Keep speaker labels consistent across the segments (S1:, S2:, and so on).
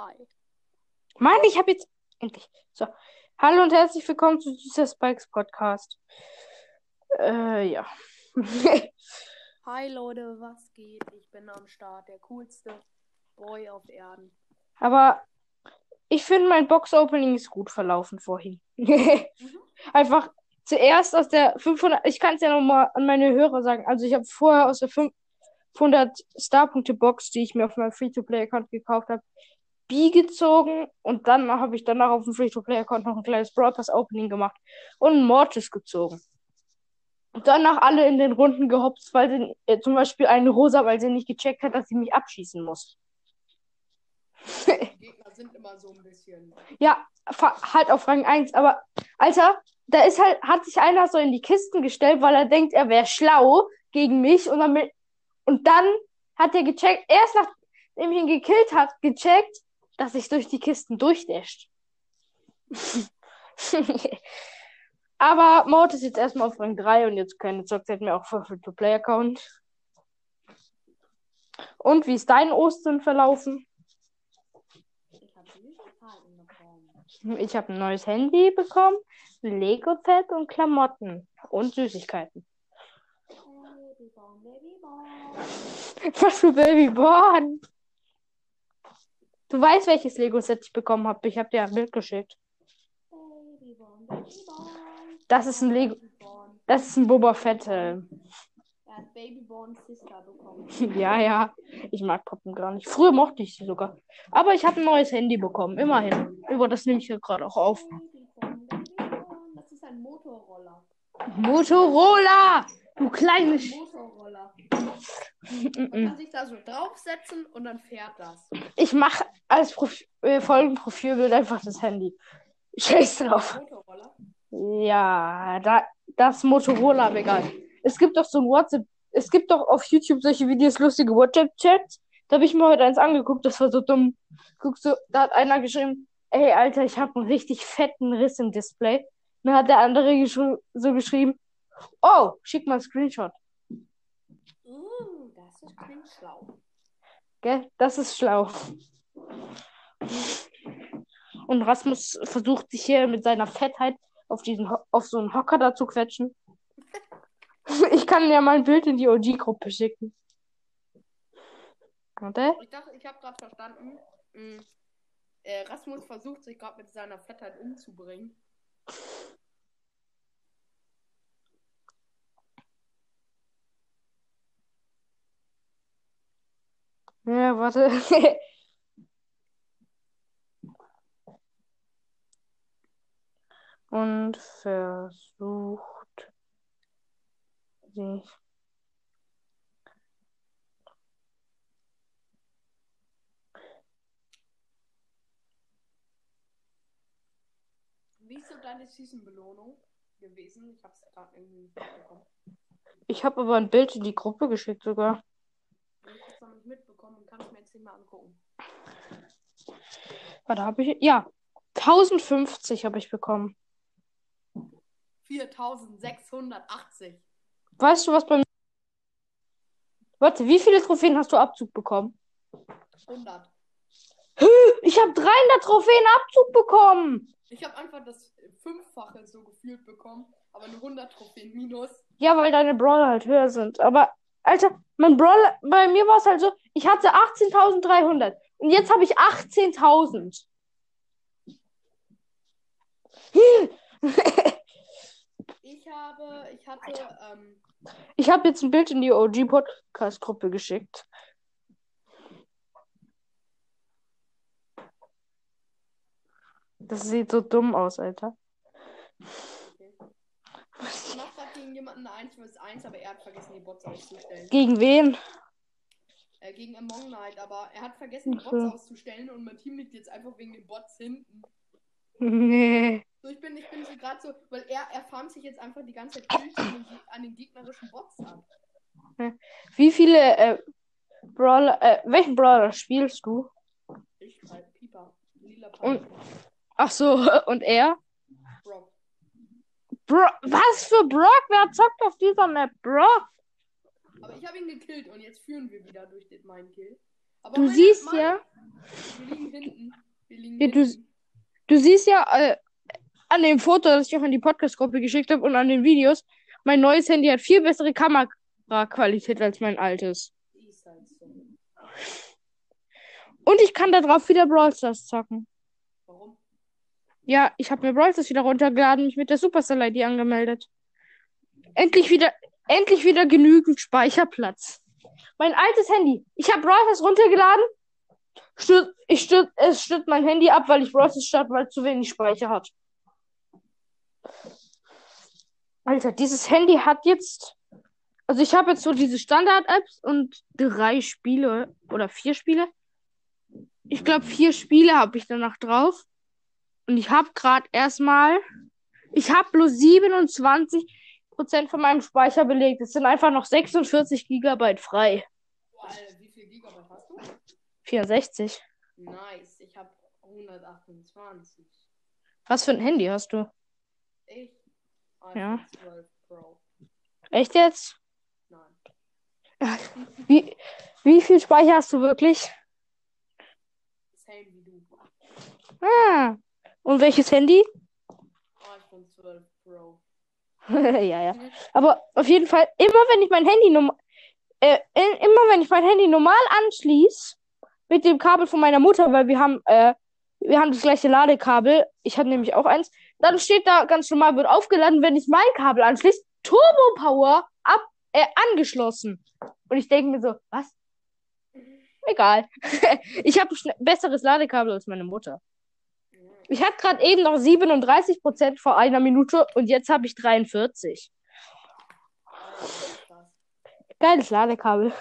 S1: Hi.
S2: Mann, ich habe jetzt endlich. So. Hallo und herzlich willkommen zu dieser Spikes Podcast. Äh, ja.
S1: Hi Leute, was geht? Ich bin am Start, der coolste Boy auf Erden.
S2: Aber ich finde, mein Box-Opening ist gut verlaufen vorhin. Einfach zuerst aus der 500. Ich kann es ja nochmal an meine Hörer sagen. Also, ich habe vorher aus der 500 Star-Punkte-Box, die ich mir auf meinem Free-to-Play-Account gekauft habe, B gezogen und dann habe ich danach auf dem Free-to-Play-Account noch ein kleines Brawl Pass Opening gemacht und einen Mortis gezogen. Und danach alle in den Runden gehopst, weil sie äh, zum Beispiel eine Rosa, weil sie nicht gecheckt hat, dass sie mich abschießen muss.
S1: Die Gegner sind immer so ein bisschen.
S2: Ja, halt auf Rang 1, aber Alter, da ist halt, hat sich einer so in die Kisten gestellt, weil er denkt, er wäre schlau gegen mich und dann, und dann hat er gecheckt, erst nachdem ich ihn gekillt hat, gecheckt, dass sich durch die Kisten durchdasht. Aber Mord ist jetzt erstmal auf Rang 3 und jetzt keine Zockzeit mehr auch für Free-to-Play-Account. Und wie ist dein Ostern verlaufen?
S1: Ich habe.
S2: Ich ein neues Handy bekommen, Lego-Set und Klamotten und Süßigkeiten. Was für Babyborn? Du weißt, welches Lego-Set ich bekommen habe. Ich habe dir ein Bild geschickt. Das ist ein Lego. Das ist ein Boba Fett. Äh.
S1: Er hat Babyborn Sister bekommen.
S2: Ja, ja. Ich mag Puppen gar nicht. Früher mochte ich sie sogar. Aber ich habe ein neues Handy bekommen. Immerhin. Über das nehme ich hier gerade auch auf.
S1: Das ist ein Motorroller.
S2: Motorola! Du kleines.
S1: Motorroller. Man kann sich da so draufsetzen und dann fährt das.
S2: Ich mache als Prof äh, Folgenprofilbild einfach das Handy. Scheiß drauf.
S1: Motorroller.
S2: Ja, da, das Motorola, aber egal. Es gibt doch so ein WhatsApp, es gibt doch auf YouTube solche Videos, lustige WhatsApp-Chats. Da habe ich mir heute eins angeguckt, das war so dumm. Guckst du, da hat einer geschrieben, ey, Alter, ich habe einen richtig fetten Riss im Display. Dann hat der andere geschri so geschrieben, oh, schick mal einen Screenshot.
S1: Uh, das ist klingt schlau.
S2: Gell? Das ist schlau. Und Rasmus versucht sich hier mit seiner Fettheit auf, diesen, Ho- auf so einen Hocker da zu quetschen. Ich kann ja mal ein Bild in die OG-Gruppe schicken. Warte.
S1: Ich dachte, ich habe gerade verstanden. mh, äh, Rasmus versucht sich gerade mit seiner Fettheit umzubringen.
S2: Ja, warte. Und versucht sich
S1: Wie ist so deine Season-Belohnung gewesen? Ich habe es gerade irgendwie nicht mitbekommen.
S2: Ich habe aber ein Bild in die Gruppe geschickt sogar.
S1: Ich habe es noch nicht mitbekommen nicht mal angucken.
S2: Warte, habe ich. Ja, 1050 habe ich bekommen.
S1: 4680.
S2: Weißt du, was bei mir. Warte, wie viele Trophäen hast du Abzug bekommen?
S1: 100.
S2: Ich habe 300 Trophäen Abzug bekommen.
S1: Ich habe einfach das Fünffache so gefühlt bekommen, aber eine 100 Trophäen minus.
S2: Ja, weil deine Brawler halt höher sind. Aber, Alter, mein Brawler, bei mir war es halt so, ich hatte 18.300 und jetzt habe ich 18.000.
S1: Ich habe, ich hatte, ähm,
S2: Ich habe jetzt ein Bild in die OG-Podcast-Gruppe geschickt. Das sieht so dumm aus, Alter.
S1: ich mache gerade gegen jemanden eine 1 vs 1, aber er hat vergessen, die Bots auszustellen.
S2: Gegen wen?
S1: Äh, gegen Among Knight, aber er hat vergessen, die Bots auszustellen und mein Team liegt jetzt einfach wegen den Bots hinten.
S2: Nee.
S1: So, ich bin, ich bin so gerade so, weil er, er farmt sich jetzt einfach die ganze Zeit an den, Geg- an den gegnerischen Bots ab.
S2: Wie viele äh, Brawler, äh, welchen Brawler spielst du?
S1: Ich halt, Pieper, lila
S2: Und-
S1: Piper,
S2: Ach so, und er? Bro was für Brock? Wer zockt auf dieser Map? Brock?
S1: Aber ich habe ihn gekillt und jetzt führen wir wieder durch den, meinen Kill. Aber
S2: Du siehst
S1: meine-
S2: ja,
S1: Wir liegen hinten. Wir liegen
S2: Ja, du,
S1: hinten.
S2: du siehst ja äh, an dem Foto, das ich auch in die Podcast-Gruppe geschickt habe und an den Videos, mein neues Handy hat viel bessere Kameraqualität als mein altes.
S1: Halt.
S2: Und ich kann da drauf wieder Brawl Stars zocken. Ja, ich habe mir Brawl Stars wieder runtergeladen, mich mit der Supercell-ID angemeldet. Endlich wieder, endlich wieder genügend Speicherplatz. Mein altes Handy. Ich habe Brawl Stars runtergeladen. Stür, ich stür, es stürzt mein Handy ab, weil ich Brawl Stars starte, weil es zu wenig Speicher hat. Alter, dieses Handy hat jetzt. Also ich habe jetzt so diese Standard-Apps und drei Spiele oder vier Spiele. Ich glaube, vier Spiele habe ich danach drauf. Und ich habe gerade erstmal. Ich habe bloß 27% von meinem Speicher belegt. Es sind einfach noch 46 Gigabyte frei.
S1: Boah, Alter, wie viel Gigabyte hast du?
S2: 64.
S1: Nice. Ich habe 128.
S2: Was für ein Handy hast du?
S1: Ich?
S2: Ja.
S1: iPhone 12 Pro.
S2: Echt jetzt?
S1: Nein.
S2: Wie, wie viel Speicher hast du wirklich?
S1: Same wie du.
S2: Ah. Und welches Handy?
S1: iPhone 12 Pro.
S2: ja, ja. Aber auf jeden Fall, immer wenn ich mein Handy normal, äh, i- immer wenn ich mein Handy normal anschließe, mit dem Kabel von meiner Mutter, weil wir haben, äh, wir haben das gleiche Ladekabel. Ich hatte nämlich auch eins. Dann steht da ganz normal, wird aufgeladen, wenn ich mein Kabel anschließe, Turbo Power ab, äh, angeschlossen. Und ich denke mir so, was? Egal. ich habe ein besseres Ladekabel als meine Mutter. Ich hatte gerade eben noch 37% vor einer Minute und jetzt habe ich 43.
S1: Alter, krass.
S2: Geiles Ladekabel.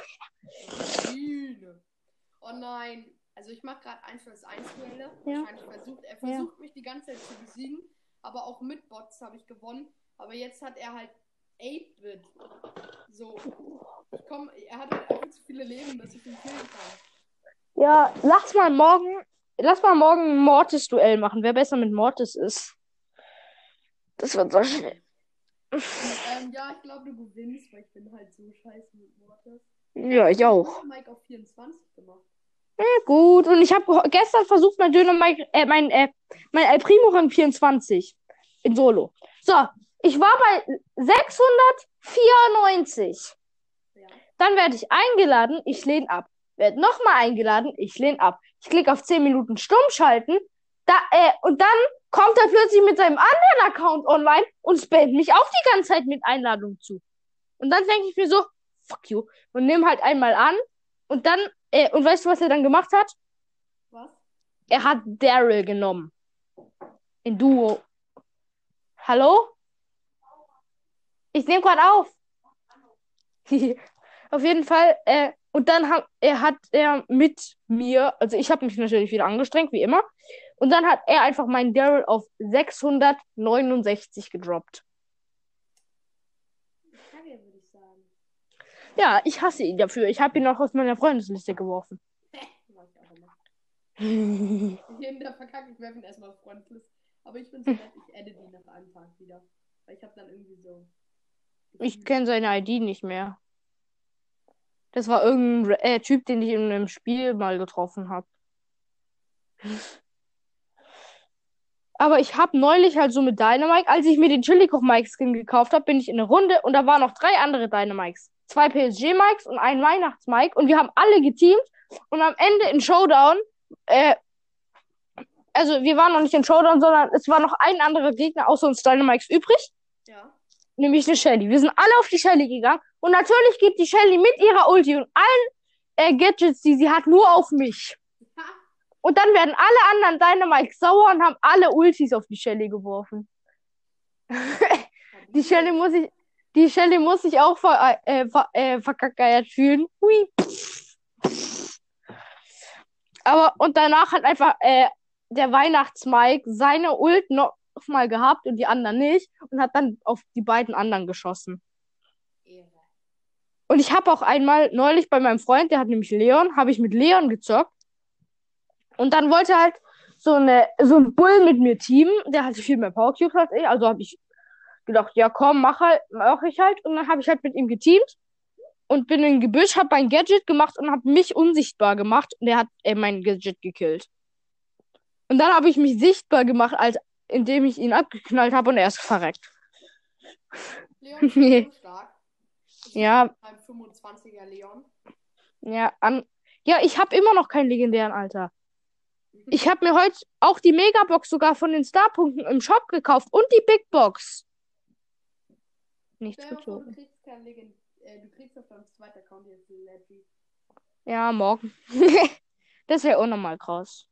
S1: Oh nein. Also ich mache gerade 1 vs 1 Duelle.
S2: Ja.
S1: Wahrscheinlich versucht, er versucht mich die ganze Zeit zu besiegen. Aber auch mit Bots habe ich gewonnen. Aber jetzt hat er halt 8-Bit. So. Ich komm, er hat halt einfach zu viele Leben, dass ich ihn killen kann.
S2: Ja, lass mal morgen, lass mal morgen ein Mortis-Duell machen, wer besser mit Mortis ist. Das wird so schnell.
S1: Ähm, ja, ich glaube, du gewinnst, weil ich bin halt so scheiße mit Mortis.
S2: Ja, ich auch.
S1: Mike auf 24 gemacht.
S2: Ja, gut, und ich habe gestern versucht, mein Döner, äh, mein, äh, mein El Primo Rang 24 in Solo. So, ich war bei 694.
S1: Ja.
S2: Dann werde ich eingeladen, ich lehne ab. Werde nochmal eingeladen, ich lehne ab. Ich klicke auf 10 Minuten stumm schalten. Da, äh, und dann kommt er plötzlich mit seinem anderen Account online und spammt mich auch die ganze Zeit mit Einladungen zu. Und dann denke ich mir so, fuck you. Und nimm halt einmal an. Und dann, äh, und weißt du, was er dann gemacht hat?
S1: Was?
S2: Er hat Daryl genommen. In Duo. Hallo? Ich nehme gerade auf. Auf jeden Fall, äh, und dann hat er hat er mit mir, also ich habe mich natürlich wieder angestrengt, wie immer. Und dann hat er einfach meinen Daryl auf 669 gedroppt.
S1: Kacke, würde ich sagen.
S2: Ja, ich hasse ihn dafür. Ich habe ihn auch aus meiner Freundesliste geworfen.
S1: Mach ich auch immer. Jeden der verkackt, ich werfe ihn erstmal auf. Aber ich bin so nett, ich adde die nach einem Tag wieder. Weil ich habe dann irgendwie so.
S2: Ich kenne seine ID nicht mehr. Das war irgendein äh, Typ, den ich in einem Spiel mal getroffen habe. Aber ich habe neulich halt so mit Dynamite, als ich mir den Chili-Koch-Mike-Skin gekauft habe, bin ich in eine Runde und da waren noch drei andere Dynamites. Zwei PSG-Mikes und ein Weihnachts-Mike und wir haben alle geteamt und am Ende in Showdown, äh, also wir waren noch nicht in Showdown, sondern es war noch ein anderer Gegner außer uns Dynamites übrig
S1: Ja.
S2: Nämlich eine Shelly. Wir sind alle auf die Shelly gegangen und natürlich geht die Shelly mit ihrer Ulti und allen äh, Gadgets, die sie hat, nur auf mich. Und dann werden alle anderen Dynamite sauer und haben alle Ultis auf die Shelly geworfen. Die Shelly muss ich, die Shelly muss sich auch ver, äh, ver, äh, verkackeiert fühlen. Hui. Aber und danach hat einfach äh, der Weihnachtsmike seine Ult noch mal gehabt und die anderen nicht und hat dann auf die beiden anderen geschossen. Und ich habe auch einmal neulich bei meinem Freund, der hat nämlich Leon, habe ich mit Leon gezockt. Und dann wollte halt so eine so ein Bull mit mir teamen, der hatte viel mehr Power Cubes als ich, also habe ich gedacht, ja komm, mach halt, mach ich halt und dann habe ich halt mit ihm geteamt. und bin im Gebüsch, hab mein Gadget gemacht und hab mich unsichtbar gemacht und er hat äh, mein Gadget gekillt. Und dann habe ich mich sichtbar gemacht, als indem ich ihn abgeknallt habe und er ist verreckt.
S1: Leon ist so stark. Ich
S2: Ja,
S1: Beim 25er Leon.
S2: ja, an. Ja, ich habe immer noch keinen legendären, Alter. Ich habe mir heute auch die Megabox sogar von den Starpunkten im Shop gekauft und die Big Box. Nichts
S1: mal vor, du
S2: gezogen.
S1: kriegst kein Legend äh, du kriegst auf deinem zweiten Account jetzt Legend.
S2: Ja, morgen. das wäre unnormal krass.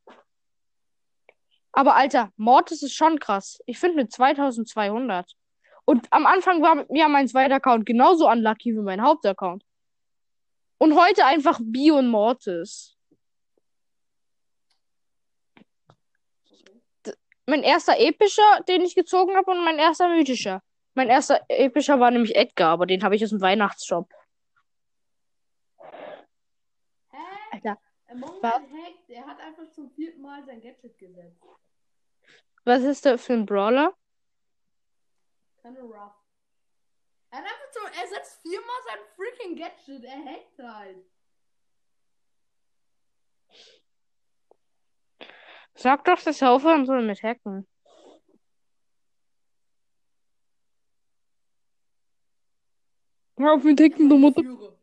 S2: Aber Alter, Mortis ist schon krass. Ich finde mit 2200. Und am Anfang war ja mein zweiter Account genauso unlucky wie mein Hauptaccount. Und heute einfach Bio und Mortis. Mein erster epischer, den ich gezogen habe, und mein erster mythischer. Mein erster epischer war nämlich Edgar, aber den habe ich aus dem Weihnachtsshop.
S1: Hä?
S2: Alter,
S1: Among
S2: Was?
S1: Man hackt, er hat einfach zum vierten Mal sein Gadget gesetzt.
S2: was ist da für ein Brawler?
S1: Keine rough. Er hat einfach so, er setzt viermal sein freaking Gadget, er hackt halt.
S2: Sag doch, dass er aufhören soll mit Hacken. Hör auf mit Hacken, du Mutter.
S1: führe.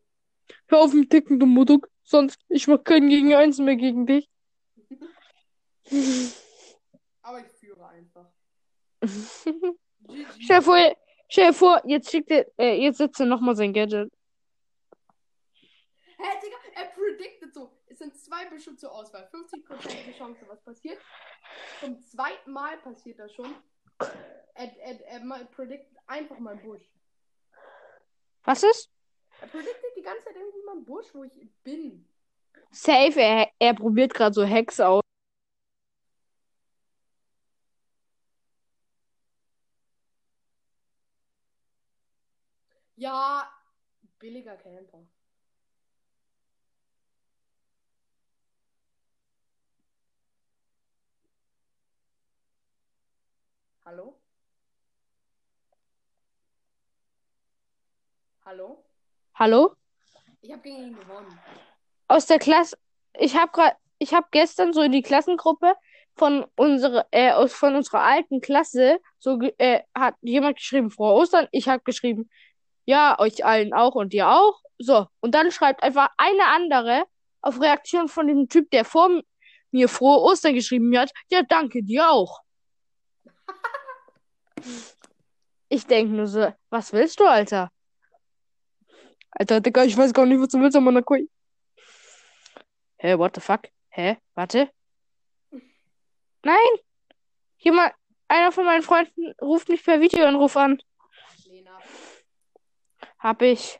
S2: Hör auf mit Hacken, du Mutter. Sonst, ich mach keinen gegen eins mehr gegen dich.
S1: Aber ich führe einfach.
S2: stell, dir vor, stell dir vor, jetzt schickt er, äh, jetzt setzt er nochmal sein Gadget.
S1: Hä, Digga, er predicted so. Es sind zwei Büsche zur Auswahl. 50% Chance, was passiert. Zum zweiten Mal passiert das schon. Er, er, er predicted einfach mal Busch.
S2: Was ist?
S1: Er predicted die ganze Zeit Busch, wo ich bin.
S2: Safe, er, er probiert gerade so Hacks aus.
S1: Ja, billiger Camper. Hallo? Hallo?
S2: Hallo?
S1: Ich habe gegen ihn gewonnen.
S2: Aus der Klasse, ich habe gerade, ich habe gestern so in die Klassengruppe von unserer, äh, aus, von unserer alten Klasse, so, äh, hat jemand geschrieben, frohe Ostern. Ich habe geschrieben, ja, euch allen auch und dir auch. So, und dann schreibt einfach eine andere auf Reaktion von dem Typ, der vor mir frohe Ostern geschrieben hat, ja, danke dir auch. Ich denke nur so, was willst du, Alter? Alter, Digga, ich weiß gar nicht, was du willst, aber Hä, hey, what the fuck? Hä? Warte. Nein! Jemand, einer von meinen Freunden ruft mich per Videoanruf an.
S1: Lena.
S2: Hab ich.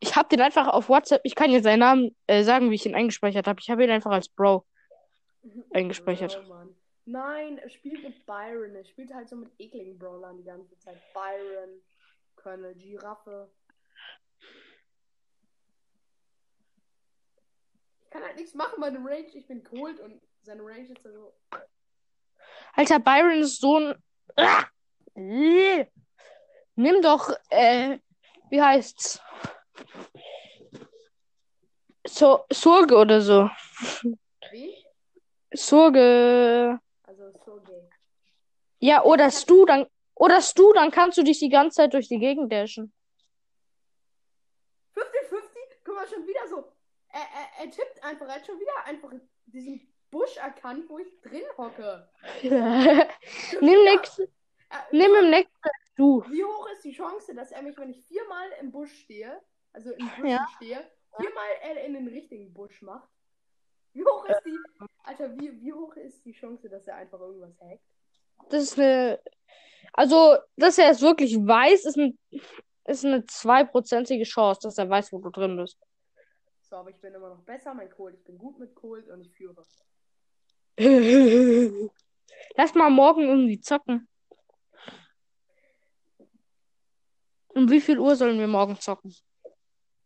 S2: Ich hab den einfach auf WhatsApp. Ich kann jetzt seinen Namen äh, sagen, wie ich ihn eingespeichert habe. Ich habe ihn einfach als Bro eingespeichert.
S1: Oh, Mann. Nein, er spielt mit Byron. Er spielt halt so mit ekligen Brawlern die ganze Zeit. Byron, Colonel Giraffe. Ich kann halt nichts machen bei dem Range. Ich bin cold und seine Range ist so.
S2: Alter, Byron ist so ein. Ah! Äh. Nimm doch, äh, wie heißt's? So, Sorge oder so.
S1: Wie?
S2: Sorge.
S1: Also so gay.
S2: Ja, oder Stu, dann. Oder Stu, dann kannst du dich die ganze Zeit durch die Gegend dashen.
S1: 50-50? Guck mal, schon wieder so. Er, er, tippt einfach. Er hat schon wieder einfach diesen Busch erkannt, wo ich drin hocke.
S2: Nimm nix.
S1: Er-
S2: Nimm im nächsten Stu.
S1: Wie hoch ist die Chance, dass er mich, wenn ich viermal im Busch stehe, also im Busch
S2: Ja.
S1: stehe, viermal er in den richtigen Busch macht? Wie hoch ist die, Alter, wie, wie hoch ist die Chance, dass er einfach irgendwas hackt?
S2: Das ist eine. Also, dass er es wirklich weiß, ist, ein, ist eine zweiprozentige Chance, dass er weiß, wo du drin bist.
S1: So, aber ich bin immer noch besser, mein Cold, ich bin gut mit Cold und ich führe.
S2: Lass mal morgen irgendwie zocken. Um wie viel Uhr sollen wir morgen zocken?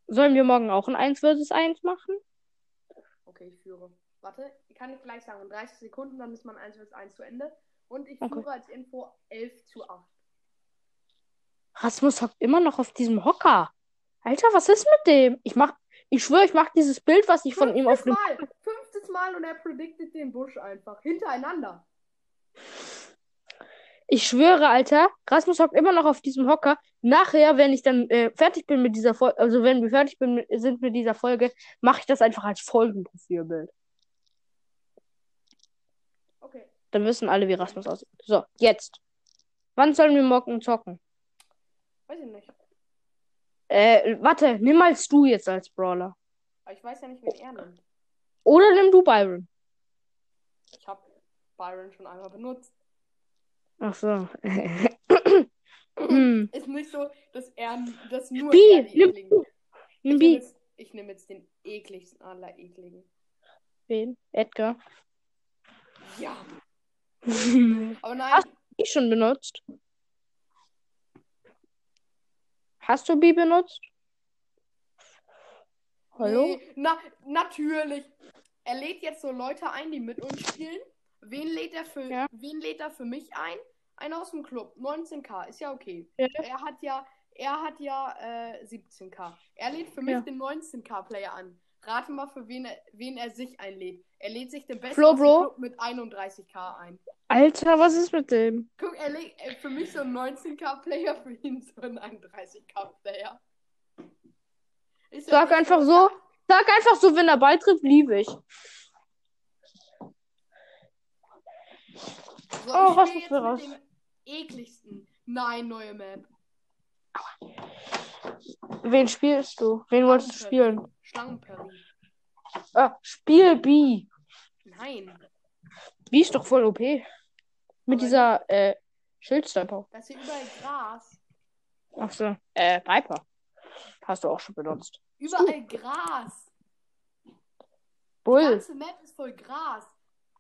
S2: Sollen wir morgen auch ein 1 vs 1 machen?
S1: Okay, ich führe. Warte, kann ich gleich sagen, in 30 Sekunden, dann ist mein 1 vs 1 zu Ende. Und ich
S2: Okay.
S1: führe als Info 11 zu 8.
S2: Rasmus hockt immer noch auf diesem Hocker. Alter, was ist mit dem? Ich mach, ich schwöre, ich mach dieses Bild, was ich von ihm auf
S1: Fünftes
S2: dem.
S1: Mal. Fünftes Mal und er prediktet den Busch einfach. Hintereinander.
S2: Ich schwöre, Alter, Rasmus hockt immer noch auf diesem Hocker. Nachher, wenn ich dann äh, fertig bin mit dieser Folge, also wenn wir fertig bin, sind mit dieser Folge, mache ich das einfach als Folgenprofilbild.
S1: Okay.
S2: Dann wissen alle, wie Rasmus aussieht. So, jetzt. Wann sollen wir morgen zocken?
S1: Weiß ich nicht.
S2: Äh, warte, nimm mal Stu jetzt als Brawler.
S1: Aber ich weiß ja nicht, wen er nimmt.
S2: Oder nimm du Byron.
S1: Ich habe Byron schon einmal benutzt.
S2: Ach so.
S1: Ist nicht so, dass er dass nur
S2: Spiel,
S1: er die
S2: nimm
S1: ekligen. Ich
S2: Nimm
S1: nehme
S2: B.
S1: jetzt, ich nehm jetzt den ekligsten aller ekligen.
S2: Wen? Edgar.
S1: Ja. Aber nein,
S2: Ach. schon benutzt. Hast du B benutzt? Hallo?
S1: Nee, na, natürlich. Er lädt jetzt so Leute ein, die mit uns spielen. Wen lädt er für,
S2: Ja.
S1: wen lädt er für mich ein? Einer aus dem Club. 19k, ist ja okay.
S2: Ja.
S1: Er hat ja, er hat ja äh, 17k. Er lädt für mich
S2: Ja.
S1: den 19k-Player an. Rate mal, für wen er, wen er sich einlädt. Er lädt sich den besten
S2: Flo.
S1: Club mit 31k ein.
S2: Alter, was ist mit dem?
S1: Guck, er lädt äh, für mich so einen 19k-Player, für ihn so einen 31k-Player. Ist ja
S2: Sag einfach so. Sag einfach so, wenn er beitritt, liebe ich.
S1: So,
S2: Oh,
S1: ich
S2: was ist für was?
S1: ekligsten. Nein, neue Map.
S2: Wen spielst du? Wen wolltest du spielen?
S1: Schlangenperry.
S2: Ah, Spiel B.
S1: Nein,
S2: B ist doch voll OP. Mit dieser äh, Schildsniper.
S1: das ist hier überall Gras.
S2: Ach so. Äh, Piper. Hast du auch schon benutzt.
S1: Überall Gras. Die
S2: Bull.
S1: ganze Map ist voll Gras.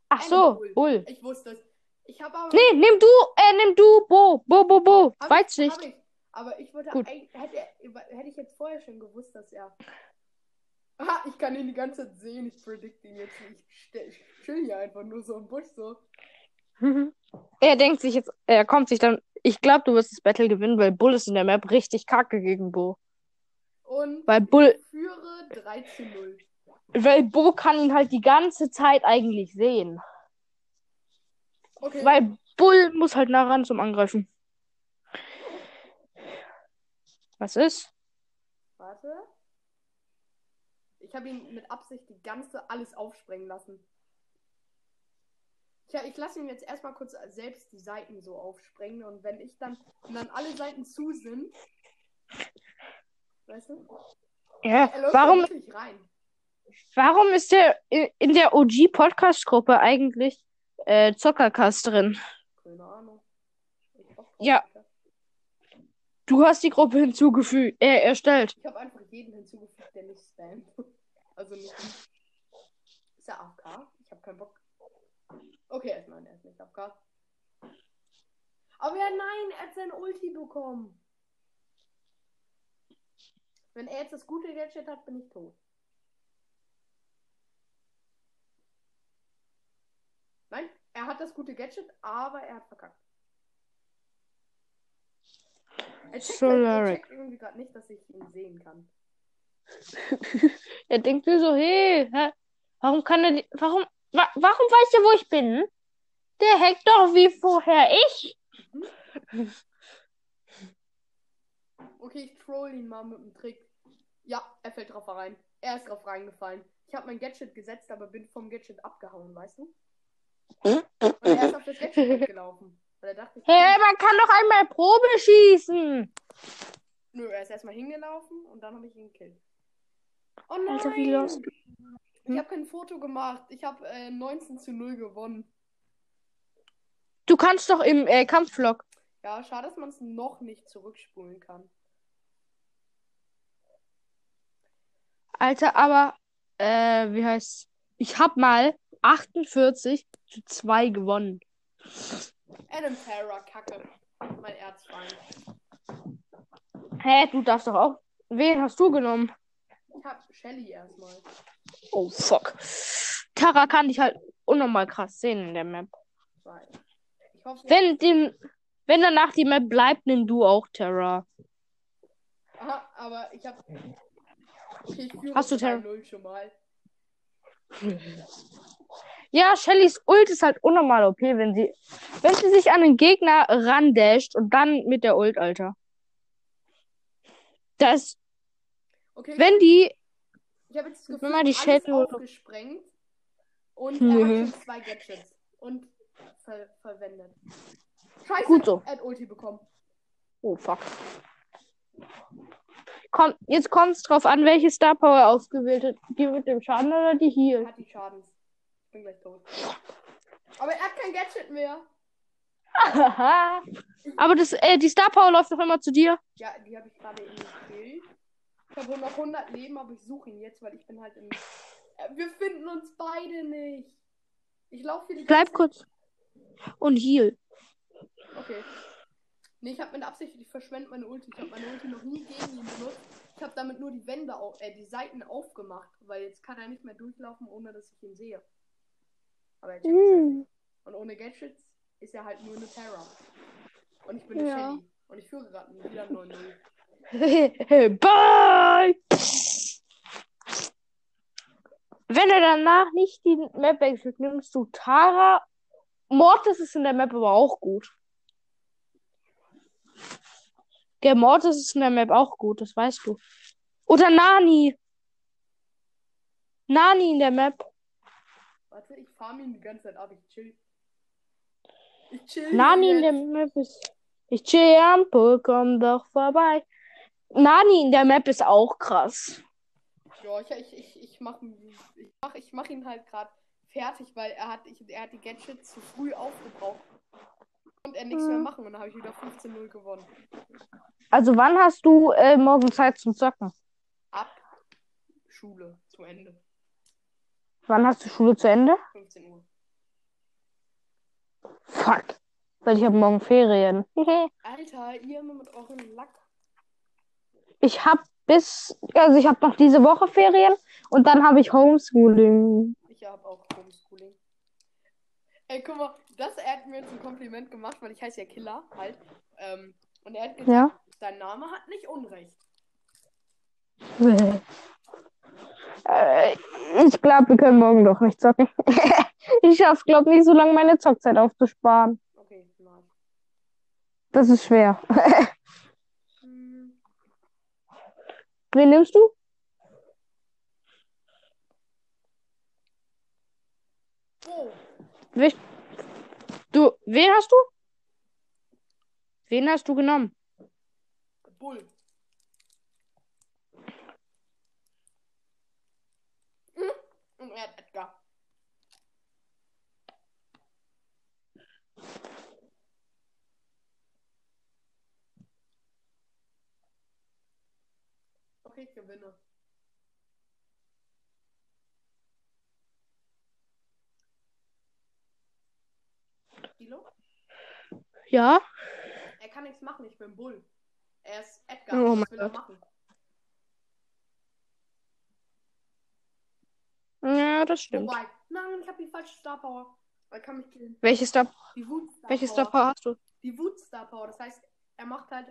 S2: Ach so,
S1: Bull.
S2: Bull.
S1: Ich wusste es. Ich habe aber.
S2: Nee, nimm du, äh, nimm du, Bo, Bo, Bo, Bo.
S1: Hab ich-
S2: Weitsicht.
S1: hab ich. Aber ich wollte.
S2: Gut.
S1: Hätte, hätte ich jetzt vorher schon gewusst, dass er. Aha, ich kann ihn die ganze Zeit sehen. Ich predict ihn jetzt nicht. Ich chill hier einfach nur so im Busch so.
S2: Er denkt sich jetzt, er kommt sich dann, ich glaube, du wirst das Battle gewinnen, weil Bull ist in der Map richtig kacke gegen Bo.
S1: Und
S2: Weil Bull,
S1: ich führe 3 zu 0.
S2: weil Bo kann ihn halt die ganze Zeit eigentlich sehen.
S1: Okay.
S2: Weil Bull muss halt nah ran zum Angreifen. Was ist?
S1: Warte. Ich habe ihn mit Absicht die ganze alles aufsprengen lassen. Tja, ich lasse ihn jetzt erstmal kurz selbst die Seiten so aufsprengen und wenn ich dann, wenn dann alle Seiten zu sind, weißt du?
S2: Ja, warum, warum ist der in der OG-Podcast-Gruppe eigentlich äh, Zockercast drin?
S1: Keine Ahnung. Ich
S2: Ja. Du hast die Gruppe hinzugefügt, äh, erstellt.
S1: Ich habe einfach jeden hinzugefügt, der nicht spammt. Also nicht. Ist er AFK? Ich habe keinen Bock. Okay, erstmal, er ist nicht AFK. Aber ja, nein, er hat sein Ulti bekommen. Wenn er jetzt das gute Gadget hat, bin ich tot. Nein, er hat das gute Gadget, aber er hat verkackt. Er checkt, er
S2: Solaric.
S1: checkt irgendwie gerade nicht, dass ich ihn sehen kann.
S2: Er denkt nur so, hey, hä? warum kann er, die- warum, wa warum weiß er, wo ich bin? Der hackt doch wie vorher ich.
S1: Okay, ich troll ihn mal mit dem Trick. Ja, er fällt drauf rein. Er ist drauf reingefallen. Ich habe mein Gadget gesetzt, aber bin vom Gadget abgehauen, weißt du? Und er ist auf das Gadget mitgelaufen. Weil er dachte,
S2: Hey, man kann doch einmal Probe schießen.
S1: Nö, er ist erstmal hingelaufen und dann habe ich ihn gekillt. Oh nein!
S2: Alter, wie los?
S1: Ich habe kein Foto gemacht. Ich habe äh, 19 zu 0 gewonnen.
S2: Du kannst doch im äh, Kampfvlog.
S1: Ja, schade, dass man es noch nicht zurückspulen kann.
S2: Alter, aber, äh, wie heißt Ich hab mal 48 zu 2 gewonnen.
S1: Adam Terra, Kacke. Mein Erzfeind.
S2: Hä, du darfst doch auch. Wen hast du genommen?
S1: Ich habe Shelly erstmal.
S2: Oh, fuck. Tara kann dich halt unnormal krass sehen in der Map.
S1: Hoffe,
S2: Wenn, den, wenn danach die Map bleibt, nimm du auch Terra.
S1: Aha, aber ich hab. Okay, ich
S2: Hast du Terra?
S1: 3-0 schon mal.
S2: Ja, Shellys Ult ist halt unnormal OP, wenn sie, wenn sie sich an den Gegner randasht und dann mit der Ult, Alter. Das,
S1: Okay,
S2: wenn die,
S1: ich habe jetzt das Gefühl,
S2: man die
S1: alles aufgesprengt. Und
S2: Nö.
S1: er hat schon zwei Gadgets. Und ver verwendet. Scheiße,
S2: Gut so.
S1: er hat Ulti bekommen.
S2: oh fuck. Komm, jetzt kommt's drauf an, welche Star Power er ausgewählt hat. Die mit dem Schaden oder die
S1: Er
S2: hier.
S1: hat die Schadens. Ich bin gleich tot. Aber er hat kein Gadget mehr.
S2: Aber das, äh, die Star Power läuft doch immer zu dir.
S1: Ja, die habe ich gerade eben gekillt. Ich habe noch 100 Leben, aber ich suche ihn jetzt, weil ich bin halt im. Äh, Wir finden uns beide nicht. Ich laufe hier die
S2: Bleib kurz. Und heal.
S1: Okay. Nee, ich habe mit Absicht, ich verschwende meine Ulti. Ich habe meine Ulti noch nie gegen ihn benutzt. Ich habe damit nur die Wände, au äh, die Seiten aufgemacht, weil jetzt kann er nicht mehr durchlaufen, ohne dass ich ihn sehe. Aber er nicht. Und ohne Gadgets ist er halt nur eine Terra. Und ich bin eine
S2: Ja.
S1: Shelly. Und ich führe gerade wieder 9-0.
S2: Bye! Wenn er danach nicht die Map wechselt, nimmst du Tara. Mortis ist in der Map aber auch gut. Der Mortis ist in der Map auch gut, das weißt du. Oder Nani. Nani in der Map.
S1: Warte, ich farm ihn die ganze Zeit ab. Ich chill. Ich chill.
S2: Nani in
S1: jetzt.
S2: der Map ist. Ich chill am Pool, komm doch vorbei. Nani in der Map ist auch krass.
S1: Ja, ich, ich, ich, ich mach, ich mach, ich mach ihn halt gerade fertig, weil er hat, ich, er hat die Gadgets zu früh aufgebraucht. Und er nichts mehr
S2: Mhm.
S1: machen und dann habe ich wieder 15-0 gewonnen.
S2: Also wann hast du äh, morgen Zeit zum Zocken?
S1: Ab Schule zu Ende.
S2: Wann hast du Schule zu Ende?
S1: 15 Uhr.
S2: Fuck. Weil ich habe morgen Ferien.
S1: Alter, ihr immer mit eurem Lack.
S2: Ich habe bis, also ich habe noch diese Woche Ferien und dann habe ich Homeschooling.
S1: Ich habe auch Homeschooling. Ey, guck mal, das er hat mir jetzt ein Kompliment gemacht, weil ich heiße ja Killer halt. Ähm, und er hat gesagt,
S2: Ja.
S1: dein Name hat nicht Unrecht.
S2: Äh, ich glaube, wir können morgen doch nicht zocken. ich schaffe, glaube nicht so lange meine Zockzeit aufzusparen.
S1: Okay, nice.
S2: Das ist schwer.
S1: Hm,
S2: Wen nimmst du?
S1: Oh,
S2: Du, wen hast du? Wen hast du genommen?
S1: Bull. Hm, Und er hat Edgar. Okay, ich gewinne. Kilo?
S2: Ja.
S1: Er kann nichts machen, ich bin Bull. Er ist Edgar,
S2: Oh mein Gott.
S1: machen?
S2: Ja, das stimmt.
S1: Wobei, nein, ich habe die falsche Star Power. Er kann mich killen.
S2: Welche Star,
S1: Die Wut Star
S2: welche. Star Power hast du?
S1: Die Wut Star Power. Das heißt, er macht halt.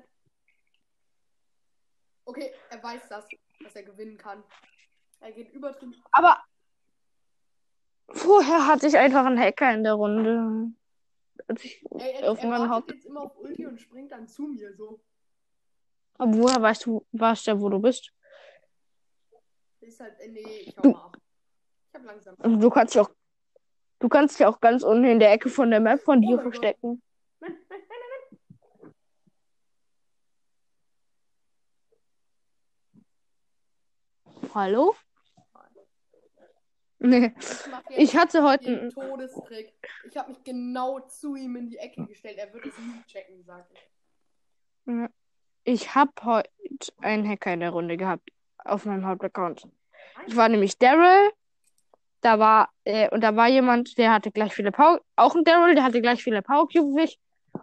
S1: Okay, er weiß das, dass er gewinnen kann. Er geht übertrieben.
S2: Aber vorher hatte ich einfach einen Hacker in der Runde. Als ich,
S1: Ey, er,
S2: Auf
S1: er
S2: Haupt-
S1: jetzt immer auf Ulti und springt dann zu mir so.
S2: aber woher weißt du, weißt ja, wo du bist?
S1: Ist halt. äh, Nee, ich hau
S2: Du-
S1: mal ab. Ich hab langsam.
S2: Also du kannst ja auch, du kannst ja auch ganz unten in der Ecke von der Map von
S1: Oh
S2: dir
S1: Gott.
S2: verstecken.
S1: Nein, nein,
S2: Hallo? Nee.
S1: Ich
S2: Ich hatte heute einen
S1: Todestrick. Ich habe mich genau zu ihm in die Ecke gestellt. Er wird es nie checken, sag ich.
S2: Ich habe heute einen Hacker in der Runde gehabt auf meinem Hauptaccount. Ich war nämlich Daryl. Da war, äh, und da war jemand, der hatte gleich viele Power, auch ein Daryl, der hatte gleich viele Power Cube wie ich.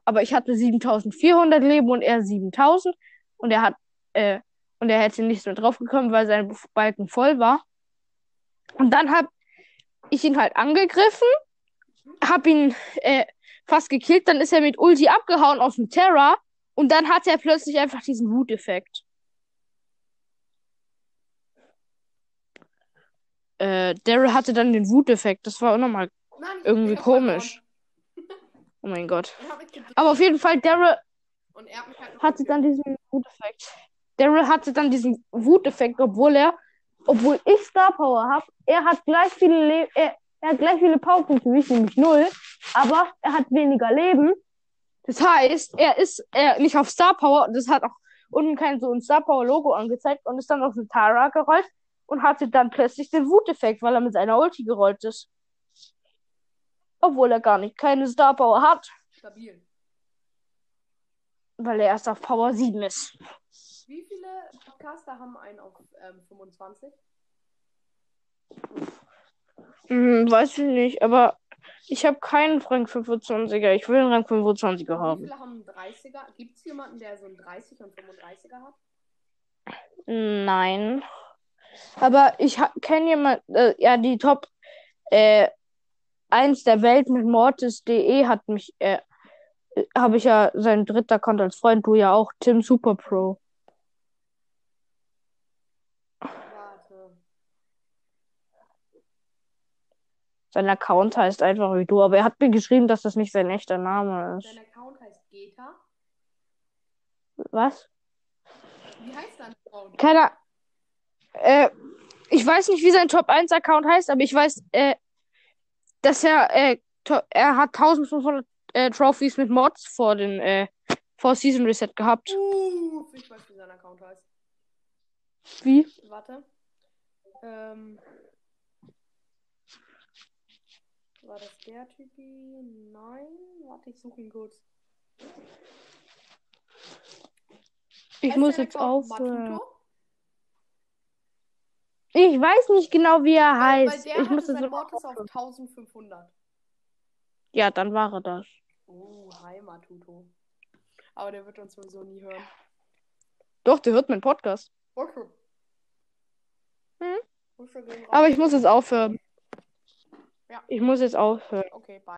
S2: Aber ich hatte 7400 Leben und er 7000. Und er hat, äh, und er hätte nicht mehr draufgekommen, weil sein Balken voll war. Und dann habe ich ihn halt angegriffen, habe ihn äh, fast gekillt, dann ist er mit Ulti abgehauen auf dem Terra und dann hat er plötzlich einfach diesen Wuteffekt. Äh, Daryl hatte dann den Wuteffekt, das war auch nochmal irgendwie komisch. Oh mein Gott. Aber auf jeden Fall, Daryl hatte dann diesen Wuteffekt. Daryl hatte dann diesen Wuteffekt, obwohl er, obwohl ich Star Power habe, er hat gleich viele Le er, er hat gleich viele Powerpunkte wie ich, nämlich null, aber er hat weniger Leben. Das heißt, er ist er nicht auf Star Power und das hat auch unten kein so ein Star Power Logo angezeigt und ist dann auf eine Tara gerollt und hatte dann plötzlich den Wuteffekt, weil er mit seiner Ulti gerollt ist. Obwohl er gar nicht keine Star Power hat,
S1: Stabil.
S2: Weil er erst auf Power 7 ist.
S1: Wie viele Podcaster haben einen auf ähm, 25?
S2: Hm, weiß ich nicht, aber ich habe keinen Rang 25er. Ich will einen Rang 25er
S1: Wie
S2: haben.
S1: viele haben einen 30er? Gibt es jemanden, der so einen 30 und 35er hat?
S2: Nein. Aber ich kenne jemanden, äh, ja, die Top äh, 1 der Welt mit Mortis.de hat mich, äh, habe ich ja sein dritter Account als Freund, du ja auch, Tim Super Pro.
S1: Warte.
S2: Sein Account heißt einfach wie du, aber er hat mir geschrieben, dass das nicht sein echter Name ist.
S1: Sein Account heißt Geta.
S2: Was?
S1: Wie heißt dein Account?
S2: Keiner. Äh, ich weiß nicht, wie sein Top 1 Account heißt, aber ich weiß, äh, dass er, äh, er hat 1500 äh, Trophies mit Mods vor den, äh, vor Season Reset gehabt.
S1: Uff, ich weiß, wie sein Account heißt.
S2: Wie?
S1: Warte. Ähm. War das der Typi? Nein. Warte, ich suche ihn kurz.
S2: Ich
S1: Heißt
S2: muss jetzt aufhören.
S1: Matuto?
S2: Ich weiß nicht genau, wie er
S1: Weil, weil
S2: heißt.
S1: der
S2: ich muss jetzt
S1: auf
S2: aufhören.
S1: 1500.
S2: Ja, dann war er das.
S1: Oh, hi Matuto. Aber der wird uns sowieso nie hören.
S2: Doch, der hört meinen Podcast.
S1: Okay.
S2: Hm? Aber ich muss jetzt aufhören.
S1: Ja.
S2: Ich muss jetzt aufhören.
S1: Okay, bye.